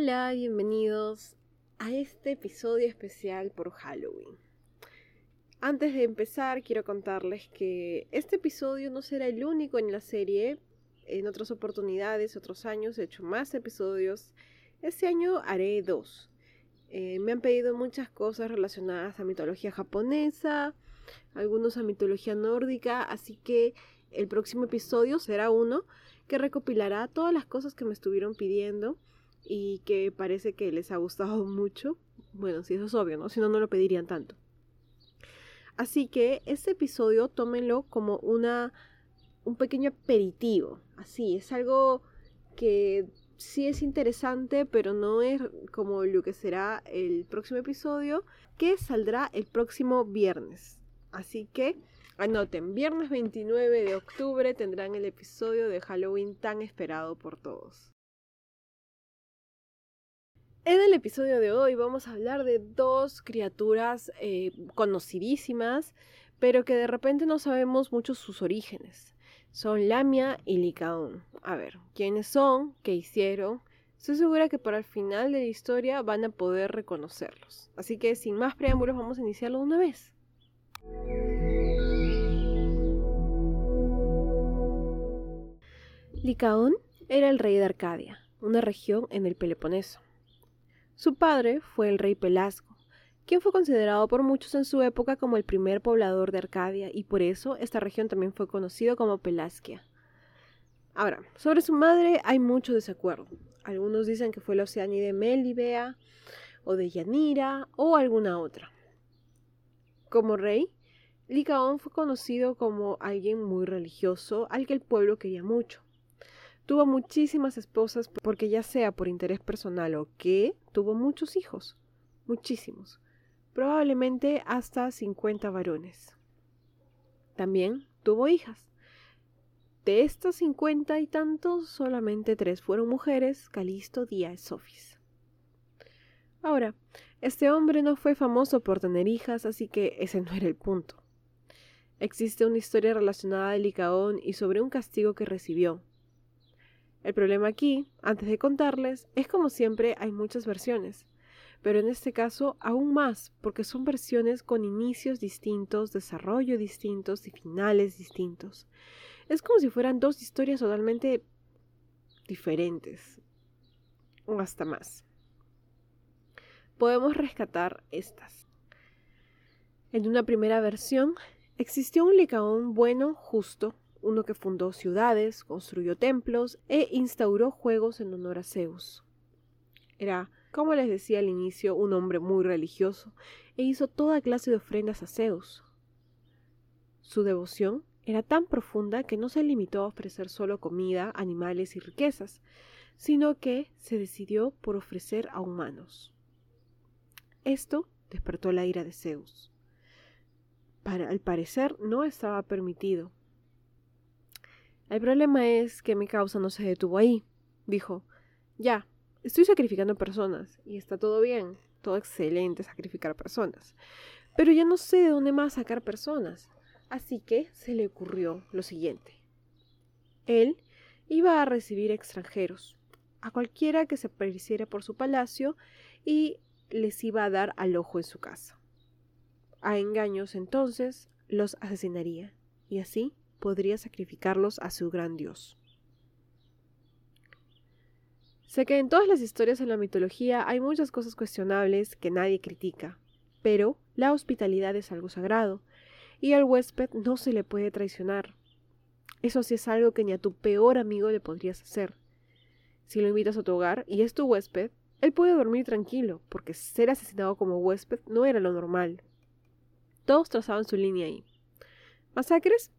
Hola, bienvenidos a este episodio especial por Halloween. Antes de empezar, quiero contarles que este episodio no será el único en la serie. En otras oportunidades, otros años, he hecho más episodios. Este año haré dos. Eh, me han pedido muchas cosas relacionadas a mitología japonesa, algunos a mitología nórdica, así que el próximo episodio será uno que recopilará todas las cosas que me estuvieron pidiendo y que parece que les ha gustado mucho. Bueno, si eso es obvio, ¿no? Si no, no lo pedirían tanto. Así que este episodio tómenlo como una, un pequeño aperitivo. Así, es algo que sí es interesante, pero no es como lo que será el próximo episodio, que saldrá el próximo viernes. Así que anoten, viernes 29 de octubre tendrán el episodio de Halloween tan esperado por todos. En el episodio de hoy vamos a hablar de dos criaturas eh, conocidísimas, pero que de repente no sabemos mucho sus orígenes. Son Lamia y Licaón. A ver, ¿quiénes son? ¿Qué hicieron? Estoy segura que para el final de la historia van a poder reconocerlos. Así que sin más preámbulos vamos a iniciarlo de una vez. Licaón era el rey de Arcadia, una región en el Peloponeso. Su padre fue el rey Pelasgo, quien fue considerado por muchos en su época como el primer poblador de Arcadia y por eso esta región también fue conocida como Pelasgia. Ahora, sobre su madre hay mucho desacuerdo. Algunos dicen que fue la de Melibea o de Yanira o alguna otra. Como rey, Licaón fue conocido como alguien muy religioso al que el pueblo quería mucho. Tuvo muchísimas esposas porque ya sea por interés personal o que tuvo muchos hijos, muchísimos, probablemente hasta 50 varones. También tuvo hijas. De estos cincuenta y tantos, solamente tres fueron mujeres, Calisto, Día y Sofis. Ahora, este hombre no fue famoso por tener hijas, así que ese no era el punto. Existe una historia relacionada a Licaón y sobre un castigo que recibió, el problema aquí, antes de contarles, es como siempre hay muchas versiones, pero en este caso aún más, porque son versiones con inicios distintos, desarrollo distintos y finales distintos. Es como si fueran dos historias totalmente diferentes, o hasta más. Podemos rescatar estas. En una primera versión, existió un Licaón bueno, justo, uno que fundó ciudades, construyó templos e instauró juegos en honor a Zeus. Era, como les decía al inicio, un hombre muy religioso e hizo toda clase de ofrendas a Zeus. Su devoción era tan profunda que no se limitó a ofrecer solo comida, animales y riquezas, sino que se decidió por ofrecer a humanos. Esto despertó la ira de Zeus. Para, al parecer no estaba permitido, el problema es que mi causa no se detuvo ahí. Dijo, ya, estoy sacrificando personas y está todo bien, todo excelente sacrificar personas. Pero ya no sé de dónde más sacar personas. Así que se le ocurrió lo siguiente. Él iba a recibir extranjeros, a cualquiera que se apareciera por su palacio y les iba a dar al ojo en su casa. A engaños entonces los asesinaría y así podría sacrificarlos a su gran dios. Sé que en todas las historias en la mitología hay muchas cosas cuestionables que nadie critica, pero la hospitalidad es algo sagrado, y al huésped no se le puede traicionar. Eso sí es algo que ni a tu peor amigo le podrías hacer. Si lo invitas a tu hogar y es tu huésped, él puede dormir tranquilo, porque ser asesinado como huésped no era lo normal. Todos trazaban su línea ahí. Masacres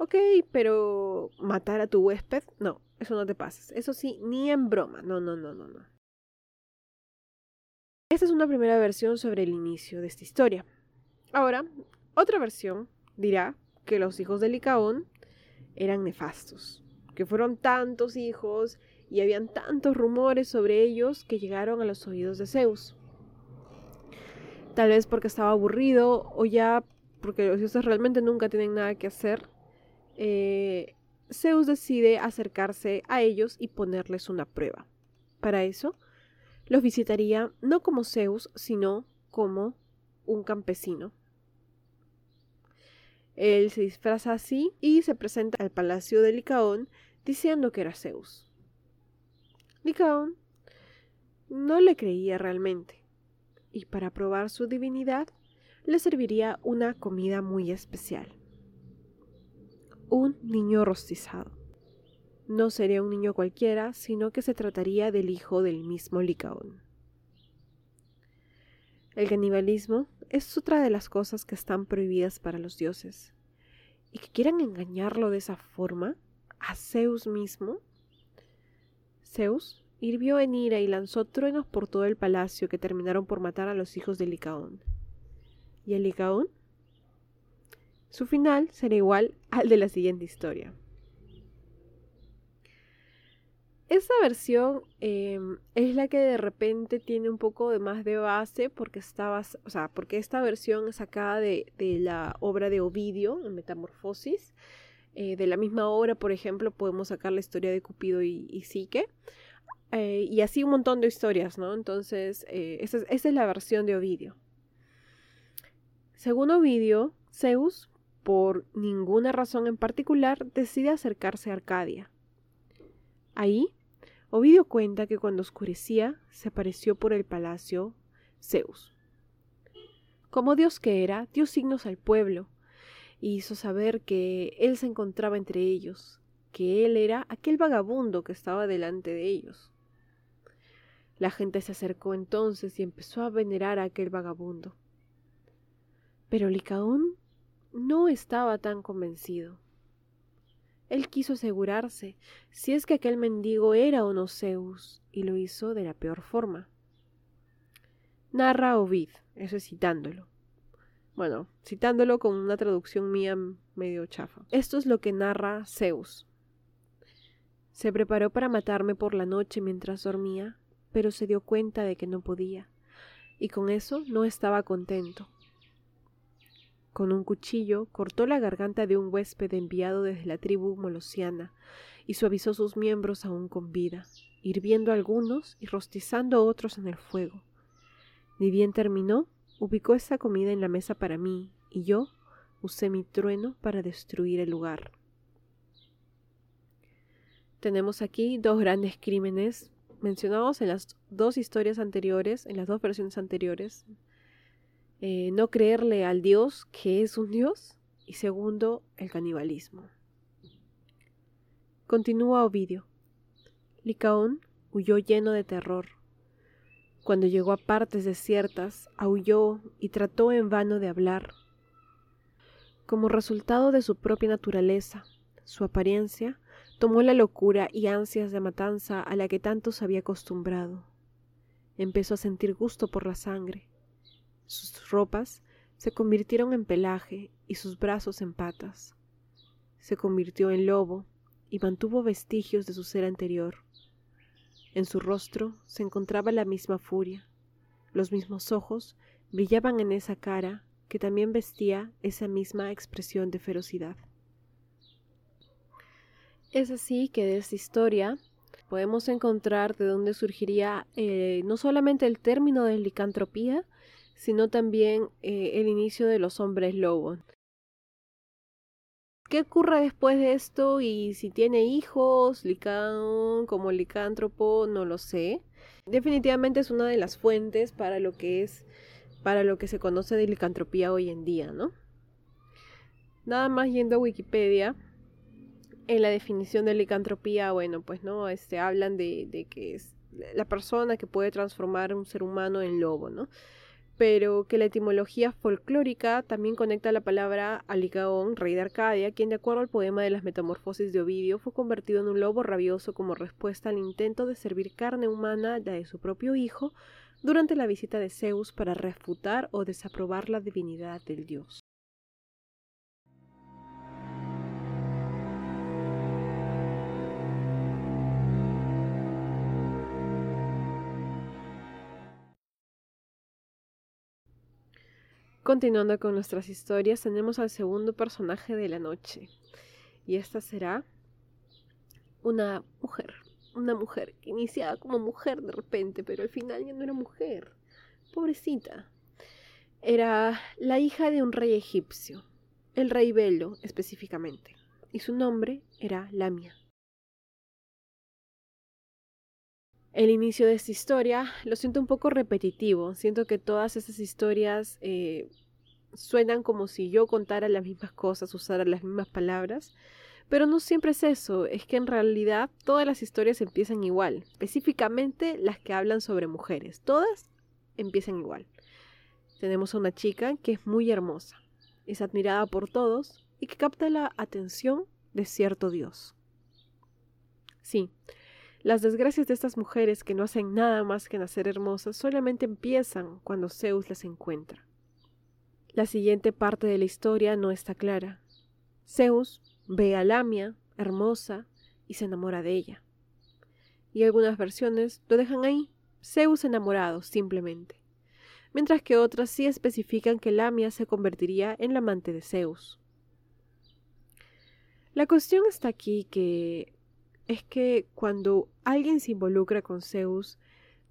Ok, pero matar a tu huésped, no, eso no te pases. Eso sí, ni en broma. No, no, no, no, no. Esta es una primera versión sobre el inicio de esta historia. Ahora, otra versión dirá que los hijos de Licaón eran nefastos, que fueron tantos hijos y habían tantos rumores sobre ellos que llegaron a los oídos de Zeus. Tal vez porque estaba aburrido o ya porque los dioses realmente nunca tienen nada que hacer eh, Zeus decide acercarse a ellos y ponerles una prueba. Para eso, los visitaría no como Zeus, sino como un campesino. Él se disfraza así y se presenta al palacio de Licaón diciendo que era Zeus. Licaón no le creía realmente, y para probar su divinidad le serviría una comida muy especial. Un niño rostizado. No sería un niño cualquiera, sino que se trataría del hijo del mismo Licaón. El canibalismo es otra de las cosas que están prohibidas para los dioses. Y que quieran engañarlo de esa forma, a Zeus mismo. Zeus hirvió en ira y lanzó truenos por todo el palacio que terminaron por matar a los hijos de Licaón. ¿Y el Licaón? Su final será igual al de la siguiente historia. Esta versión em, es la que de repente tiene un poco de más de base porque o sea, porque esta versión es sacada de, la obra de Ovidio, en Metamorfosis. Eh, de la misma obra, por ejemplo, podemos sacar la historia de Cupido y, y Psique. Eh, y así un montón de historias, ¿no? Entonces, eh, esa es la versión de Ovidio. Según Ovidio, Zeus, por ninguna razón en particular, decide acercarse a Arcadia. Ahí Ovidio cuenta que cuando oscurecía se apareció por el palacio Zeus. Como Dios que era, dio signos al pueblo y hizo saber que él se encontraba entre ellos, que él era aquel vagabundo que estaba delante de ellos. La gente se acercó entonces y empezó a venerar a aquel vagabundo. Pero Licaón no estaba tan convencido. Él quiso asegurarse si es que aquel mendigo era o no Zeus, y lo hizo de la peor forma. Narra Ovid, eso es citándolo. Bueno, citándolo con una traducción mía medio chafa. Esto es lo que narra Zeus. Se preparó para matarme por la noche mientras dormía, pero se dio cuenta de que no podía, y con eso no estaba contento. Con un cuchillo cortó la garganta de un huésped enviado desde la tribu molosiana y suavizó sus miembros aún con vida, hirviendo algunos y rostizando otros en el fuego. Ni bien terminó, ubicó esa comida en la mesa para mí y yo usé mi trueno para destruir el lugar. Tenemos aquí dos grandes crímenes mencionados en las dos historias anteriores, en las dos versiones anteriores eh, no creerle al Dios que es un Dios y segundo, el canibalismo. Continúa Ovidio. Licaón huyó lleno de terror. Cuando llegó a partes desiertas, aulló y trató en vano de hablar. Como resultado de su propia naturaleza, su apariencia, tomó la locura y ansias de matanza a la que tanto se había acostumbrado. Empezó a sentir gusto por la sangre sus ropas se convirtieron en pelaje y sus brazos en patas. Se convirtió en lobo y mantuvo vestigios de su ser anterior. En su rostro se encontraba la misma furia. Los mismos ojos brillaban en esa cara que también vestía esa misma expresión de ferocidad. Es así que de esta historia podemos encontrar de dónde surgiría eh, no solamente el término de licantropía, sino también eh, el inicio de los hombres lobos. ¿Qué ocurre después de esto? Y si tiene hijos, licán, como licántropo, no lo sé. Definitivamente es una de las fuentes para lo que es, para lo que se conoce de licantropía hoy en día, ¿no? Nada más yendo a Wikipedia, en la definición de licantropía, bueno, pues no, este, hablan de, de que es la persona que puede transformar un ser humano en lobo, ¿no? Pero que la etimología folclórica también conecta la palabra a Licaón, rey de Arcadia, quien de acuerdo al poema de las Metamorfosis de Ovidio fue convertido en un lobo rabioso como respuesta al intento de servir carne humana de su propio hijo durante la visita de Zeus para refutar o desaprobar la divinidad del dios. Continuando con nuestras historias, tenemos al segundo personaje de la noche. Y esta será una mujer, una mujer que iniciaba como mujer de repente, pero al final ya no era mujer. Pobrecita. Era la hija de un rey egipcio, el rey Belo específicamente, y su nombre era Lamia. El inicio de esta historia lo siento un poco repetitivo, siento que todas esas historias eh, suenan como si yo contara las mismas cosas, usara las mismas palabras, pero no siempre es eso, es que en realidad todas las historias empiezan igual, específicamente las que hablan sobre mujeres, todas empiezan igual. Tenemos a una chica que es muy hermosa, es admirada por todos y que capta la atención de cierto dios. Sí, las desgracias de estas mujeres que no hacen nada más que nacer hermosas solamente empiezan cuando Zeus las encuentra. La siguiente parte de la historia no está clara. Zeus ve a Lamia, hermosa, y se enamora de ella. Y algunas versiones lo dejan ahí, Zeus enamorado, simplemente. Mientras que otras sí especifican que Lamia se convertiría en la amante de Zeus. La cuestión está aquí que es que cuando alguien se involucra con Zeus,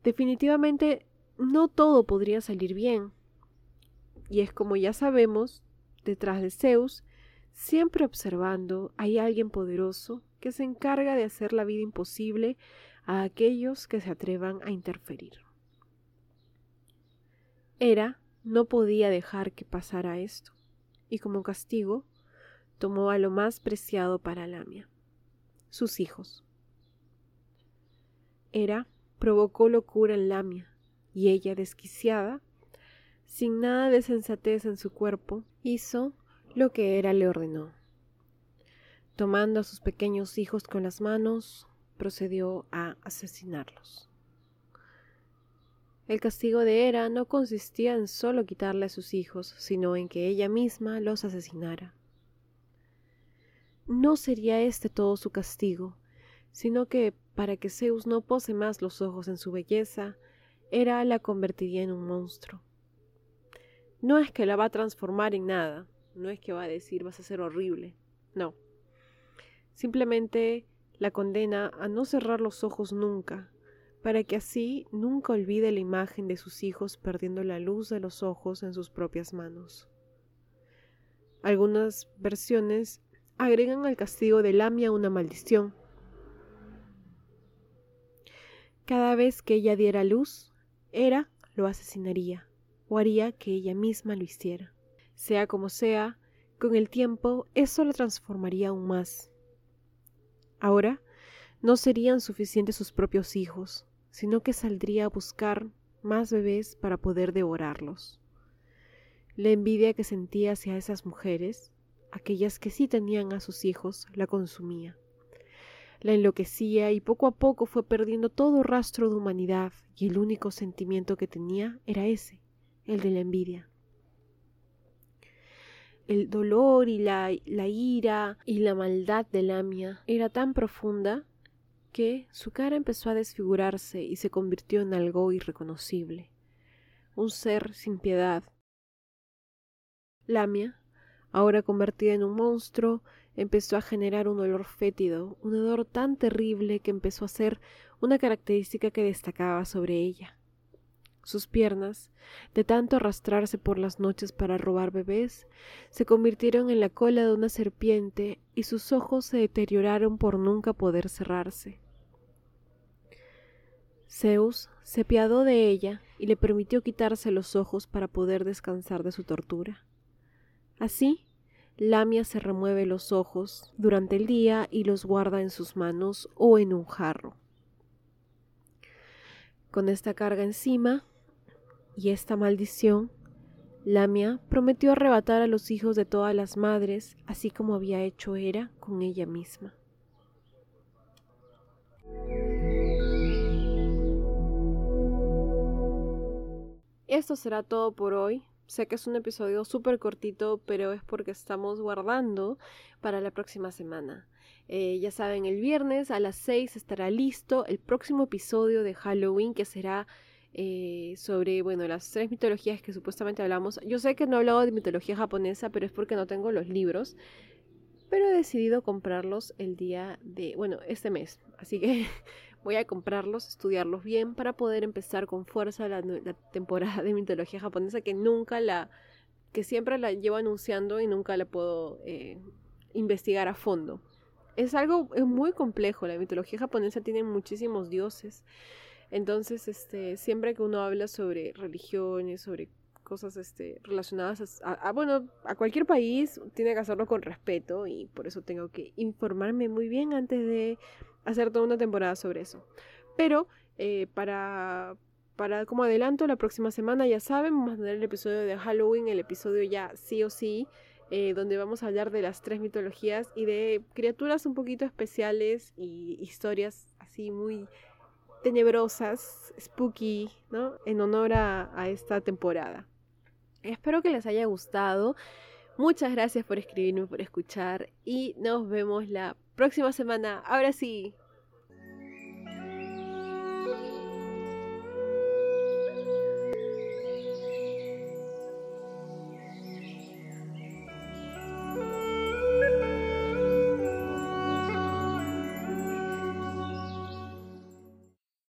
definitivamente no todo podría salir bien. Y es como ya sabemos, detrás de Zeus, siempre observando, hay alguien poderoso que se encarga de hacer la vida imposible a aquellos que se atrevan a interferir. Hera no podía dejar que pasara esto, y como castigo, tomó a lo más preciado para Lamia, sus hijos. Hera provocó locura en Lamia, y ella, desquiciada, sin nada de sensatez en su cuerpo, hizo lo que Hera le ordenó. Tomando a sus pequeños hijos con las manos, procedió a asesinarlos. El castigo de Hera no consistía en solo quitarle a sus hijos, sino en que ella misma los asesinara. No sería este todo su castigo, sino que, para que Zeus no pose más los ojos en su belleza, Hera la convertiría en un monstruo. No es que la va a transformar en nada, no es que va a decir vas a ser horrible, no. Simplemente la condena a no cerrar los ojos nunca, para que así nunca olvide la imagen de sus hijos perdiendo la luz de los ojos en sus propias manos. Algunas versiones agregan al castigo de Lamia una maldición. Cada vez que ella diera luz, Hera lo asesinaría o haría que ella misma lo hiciera. Sea como sea, con el tiempo eso la transformaría aún más. Ahora no serían suficientes sus propios hijos, sino que saldría a buscar más bebés para poder devorarlos. La envidia que sentía hacia esas mujeres, aquellas que sí tenían a sus hijos, la consumía. La enloquecía y poco a poco fue perdiendo todo rastro de humanidad y el único sentimiento que tenía era ese, el de la envidia. El dolor y la, la ira y la maldad de Lamia era tan profunda que su cara empezó a desfigurarse y se convirtió en algo irreconocible, un ser sin piedad. Lamia, ahora convertida en un monstruo, empezó a generar un olor fétido, un olor tan terrible que empezó a ser una característica que destacaba sobre ella. Sus piernas, de tanto arrastrarse por las noches para robar bebés, se convirtieron en la cola de una serpiente y sus ojos se deterioraron por nunca poder cerrarse. Zeus se piadó de ella y le permitió quitarse los ojos para poder descansar de su tortura. Así, Lamia se remueve los ojos durante el día y los guarda en sus manos o en un jarro. Con esta carga encima, y esta maldición, Lamia prometió arrebatar a los hijos de todas las madres, así como había hecho Hera con ella misma. Esto será todo por hoy. Sé que es un episodio súper cortito, pero es porque estamos guardando para la próxima semana. Eh, ya saben, el viernes a las 6 estará listo el próximo episodio de Halloween que será eh, sobre, bueno, las tres mitologías que supuestamente hablamos. Yo sé que no he hablado de mitología japonesa, pero es porque no tengo los libros. Pero he decidido comprarlos el día de, bueno, este mes. Así que Voy a comprarlos, estudiarlos bien para poder empezar con fuerza la, temporada de mitología japonesa que nunca la, que siempre la llevo anunciando y nunca la puedo eh, investigar a fondo. Es algo es muy complejo, la mitología japonesa tiene muchísimos dioses. Entonces, este, siempre que uno habla sobre religiones, sobre cosas este, relacionadas a, bueno, a cualquier país, tiene que hacerlo con respeto y por eso tengo que informarme muy bien antes de hacer toda una temporada sobre eso. Pero eh, para, para como adelanto, la próxima semana ya saben, vamos a tener el episodio de Halloween, el episodio ya sí o sí, eh, donde vamos a hablar de las tres mitologías y de criaturas un poquito especiales y historias así muy tenebrosas, spooky, ¿no? En honor a esta temporada. Espero que les haya gustado. Muchas gracias por escribirme, por escuchar y nos vemos la próxima semana. Ahora sí,